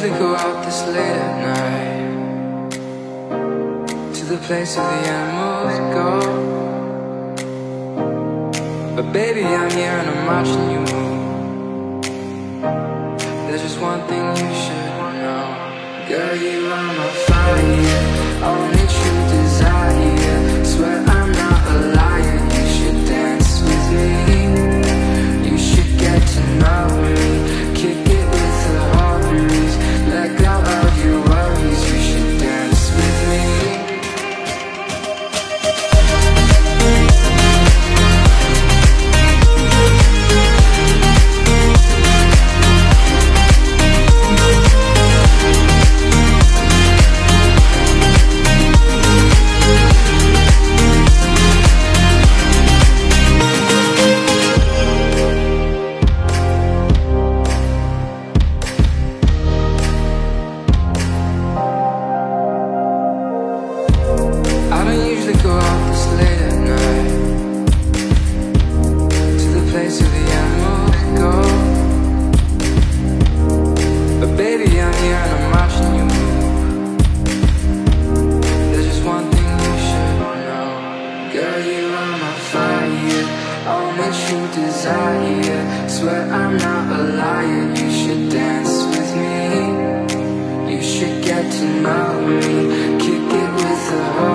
usually go out this late at night to the place where the animals go. But baby, I'm here and I'm watching you move. There's just one thing you should know, girl, you are my fire, only true desire. All much you desire Swear I'm not a liar. You should dance with me. You should get to know me. Kick it with a